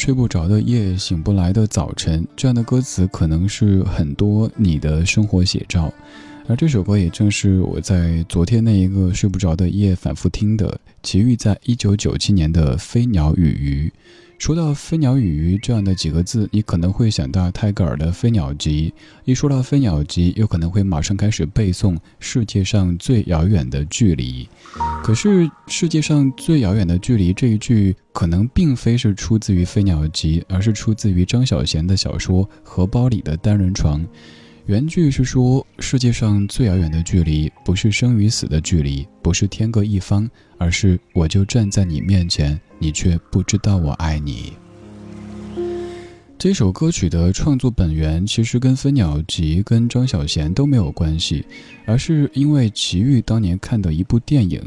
睡不着的夜，醒不来的早晨，这样的歌词可能是很多你的生活写照，而这首歌也正是我在昨天那一个睡不着的夜反复听的。齐豫在一九九七年的《飞鸟与鱼》，说到飞鸟与鱼这样的几个字，你可能会想到泰戈尔的《飞鸟集》。一说到飞鸟集，又可能会马上开始背诵世界上最遥远的距离。可是世界上最遥远的距离这一句，可能并非是出自于《飞鸟集》，而是出自于张小娴的小说《荷包里的单人床》。原句是说：世界上最遥远的距离，不是生与死的距离，不是天各一方，而是我就站在你面前。你却不知道我爱你。这首歌曲的创作本源其实跟《飞鸟集》跟张小娴都没有关系，而是因为齐豫当年看的一部电影。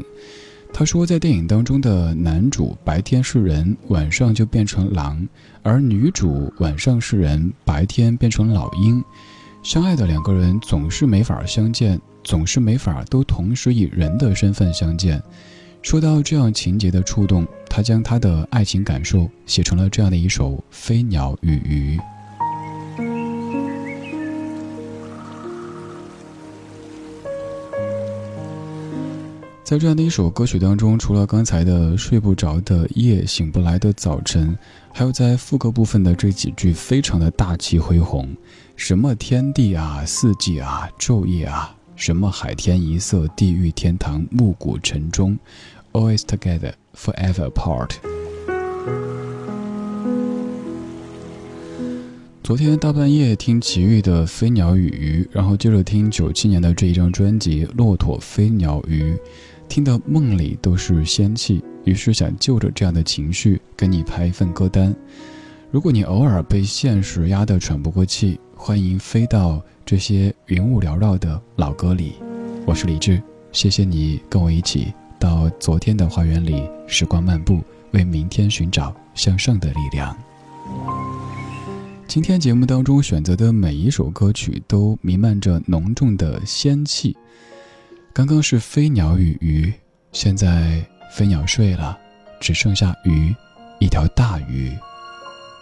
他说，在电影当中的男主白天是人，晚上就变成狼；而女主晚上是人，白天变成老鹰。相爱的两个人总是没法相见，总是没法都同时以人的身份相见。说到这样情节的触动，他将他的爱情感受写成了这样的一首《飞鸟与鱼》。在这样的一首歌曲当中，除了刚才的睡不着的夜、醒不来的早晨，还有在副歌部分的这几句非常的大气恢宏，什么天地啊、四季啊、昼夜啊，什么海天一色、地狱天堂、暮鼓晨钟。Always together, forever apart。昨天大半夜听齐豫的《飞鸟与鱼》，然后接着听九七年的这一张专辑《骆驼飞鸟鱼》，听得梦里都是仙气，于是想就着这样的情绪跟你排一份歌单。如果你偶尔被现实压得喘不过气，欢迎飞到这些云雾缭绕的老歌里。我是李志，谢谢你跟我一起。到昨天的花园里，时光漫步，为明天寻找向上的力量。今天节目当中选择的每一首歌曲都弥漫着浓重的仙气。刚刚是飞鸟与鱼，现在飞鸟睡了，只剩下鱼，一条大鱼。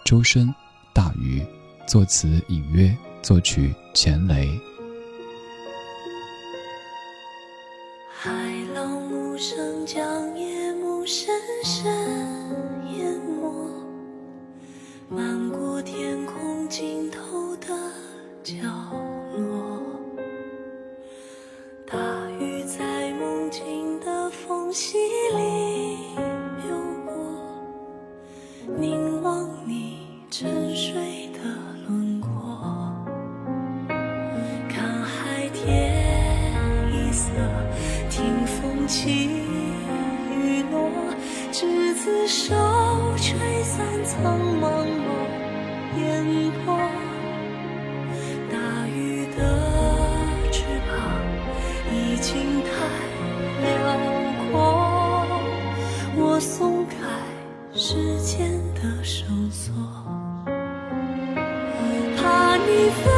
周深，大鱼，作词隐约，作曲钱雷。海浪无声将夜幕深深淹没，漫过天空尽头的角落。大雨在梦境的缝隙里流过，凝起雨落，执子手吹散苍茫茫烟波，大雨的翅膀已经太辽阔，我松开时间的绳索，怕你飞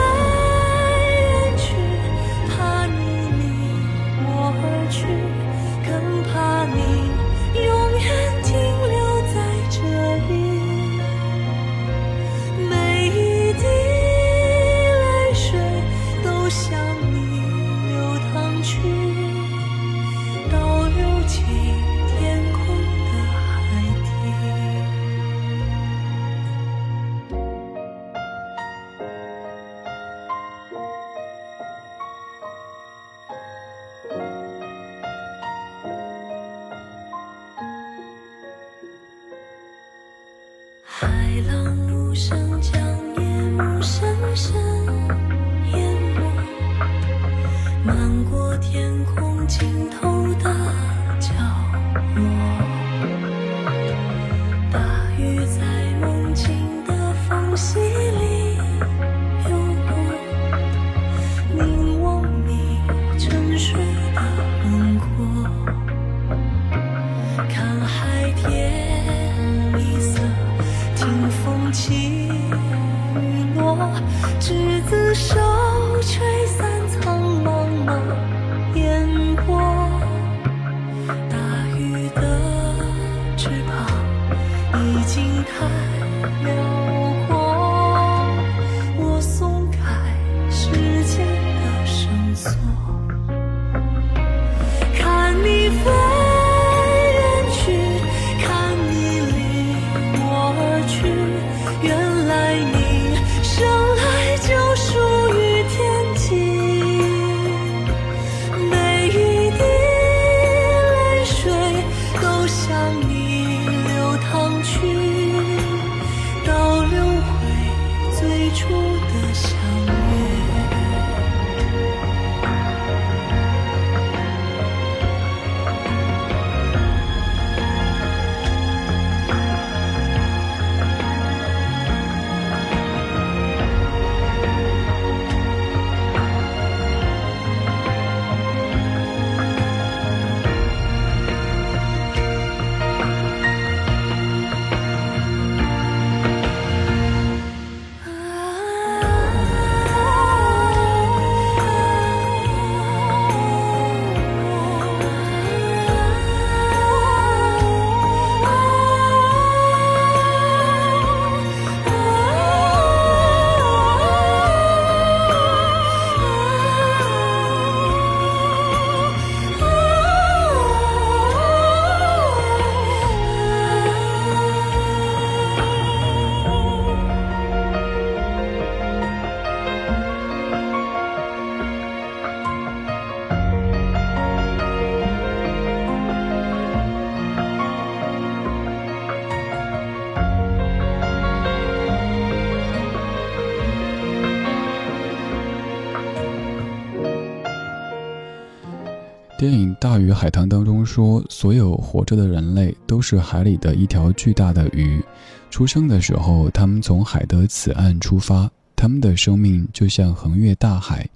电影《大鱼海棠》当中说，所有活着的人类都是海里的一条巨大的鱼。出生的时候，他们从海的此岸出发，他们的生命就像横越大海，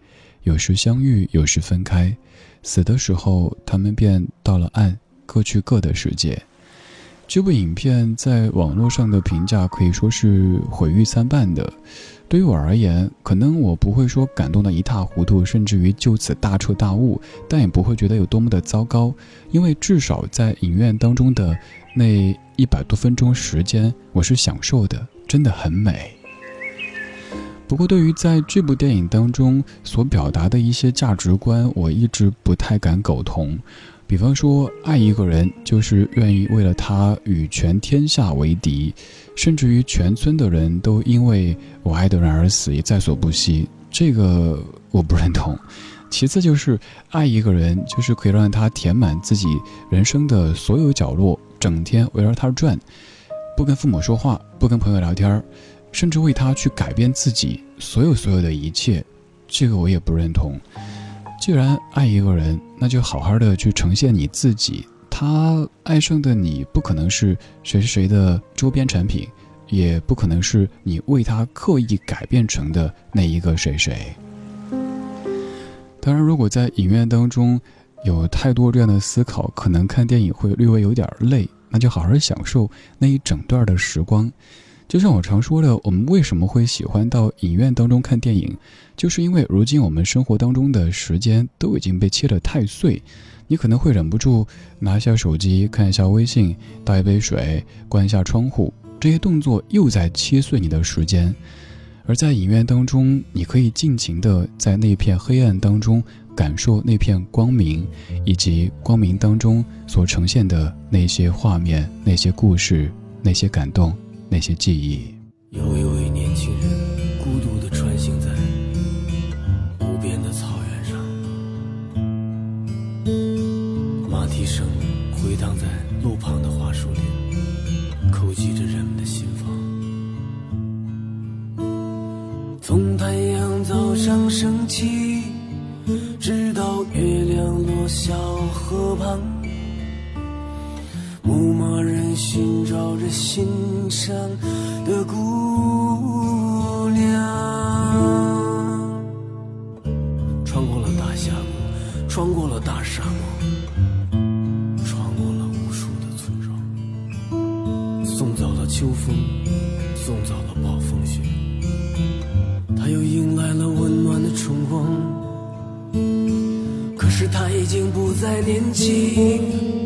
有时相遇，有时分开。死的时候，他们便到了岸，各去各的世界。这部影片在网络上的评价可以说是毁誉参半的。对于我而言，可能我不会说感动的一塌糊涂，甚至于就此大彻大悟，但也不会觉得有多么的糟糕，因为至少在影院当中的那一百多分钟时间，我是享受的，真的很美。不过，对于在这部电影当中所表达的一些价值观，我一直不太敢苟同。比方说，爱一个人就是愿意为了他与全天下为敌，甚至于全村的人都因为我爱的人而死也在所不惜。这个我不认同。其次就是爱一个人，就是可以让他填满自己人生的所有角落，整天围绕他转，不跟父母说话，不跟朋友聊天，甚至为他去改变自己所有所有的一切。这个我也不认同。既然爱一个人，那就好好的去呈现你自己。他爱上的你，不可能是谁谁谁的周边产品，也不可能是你为他刻意改变成的那一个谁谁。当然，如果在影院当中有太多这样的思考，可能看电影会略微有点累。那就好好享受那一整段的时光。就像我常说的，我们为什么会喜欢到影院当中看电影？就是因为如今我们生活当中的时间都已经被切得太碎，你可能会忍不住拿下手机看一下微信，倒一杯水，关一下窗户，这些动作又在切碎你的时间。而在影院当中，你可以尽情的在那片黑暗当中感受那片光明，以及光明当中所呈现的那些画面、那些故事、那些感动。那些记忆。有一位年轻人孤独地穿行在无边的草原上，马蹄声回荡在路旁的花树林，叩击着人们的心房。从太阳早上升起，直到月亮落下河旁。心上的姑娘，穿过了大峡谷，穿过了大沙漠，穿过了无数的村庄，送走了秋风，送走了暴风雪，他又迎来了温暖的春光。可是他已经不再年轻。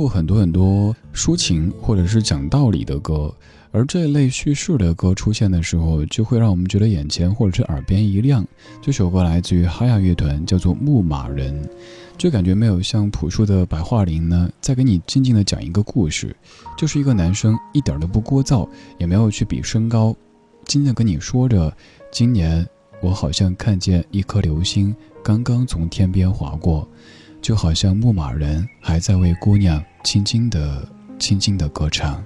过很多很多抒情或者是讲道理的歌，而这类叙事的歌出现的时候，就会让我们觉得眼前或者是耳边一亮。这首歌来自于哈亚乐团，叫做《牧马人》，就感觉没有像朴树的《白桦林》呢，在给你静静的讲一个故事，就是一个男生一点都不聒噪，也没有去比身高，静静跟你说着：今年我好像看见一颗流星刚刚从天边划过。就好像牧马人还在为姑娘轻轻的、轻轻的歌唱。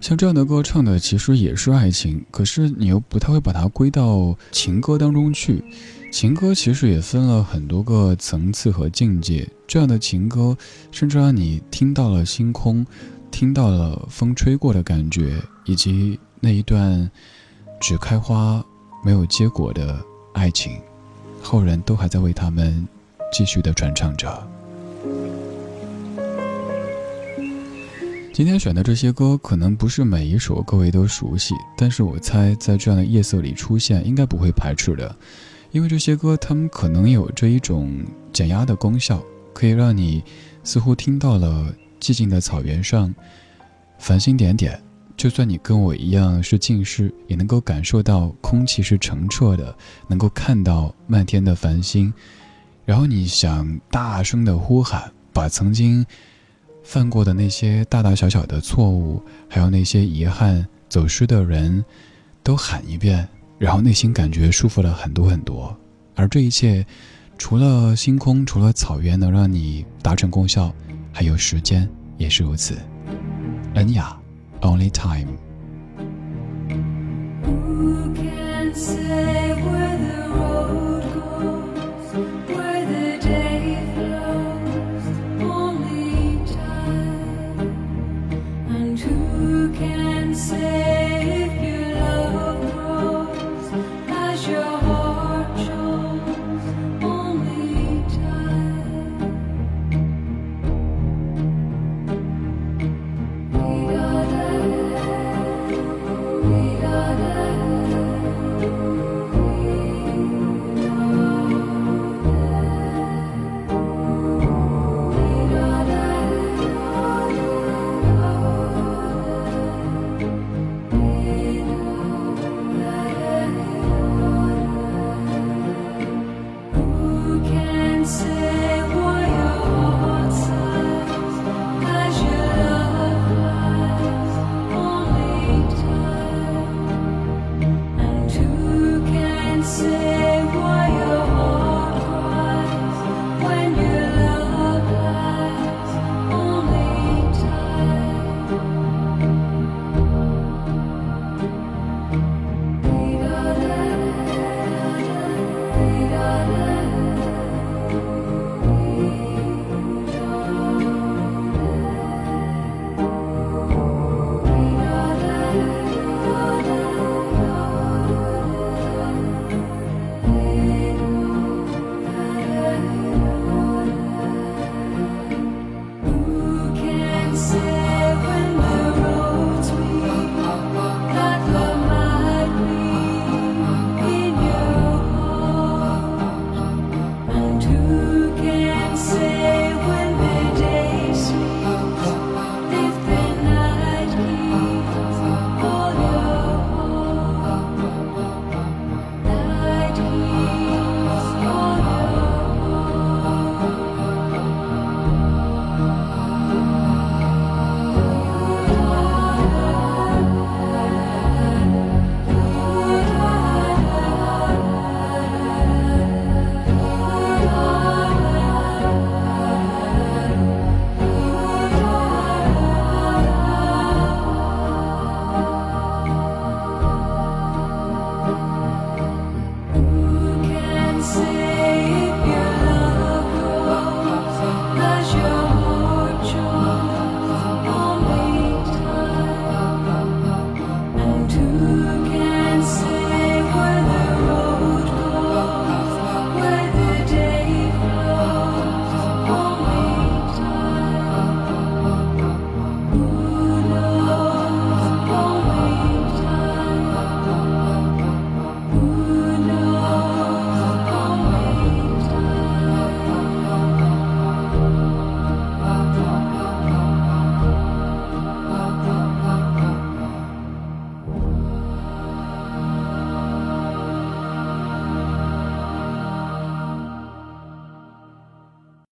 像这样的歌唱的其实也是爱情，可是你又不太会把它归到情歌当中去。情歌其实也分了很多个层次和境界，这样的情歌甚至让你听到了星空，听到了风吹过的感觉，以及那一段只开花。没有结果的爱情，后人都还在为他们继续的传唱着。今天选的这些歌，可能不是每一首各位都熟悉，但是我猜在这样的夜色里出现，应该不会排斥的，因为这些歌，他们可能有这一种减压的功效，可以让你似乎听到了寂静的草原上繁星点点。就算你跟我一样是近视，也能够感受到空气是澄澈的，能够看到漫天的繁星。然后你想大声的呼喊，把曾经犯过的那些大大小小的错误，还有那些遗憾、走失的人，都喊一遍，然后内心感觉舒服了很多很多。而这一切，除了星空，除了草原能让你达成功效，还有时间也是如此。恩雅。Only time.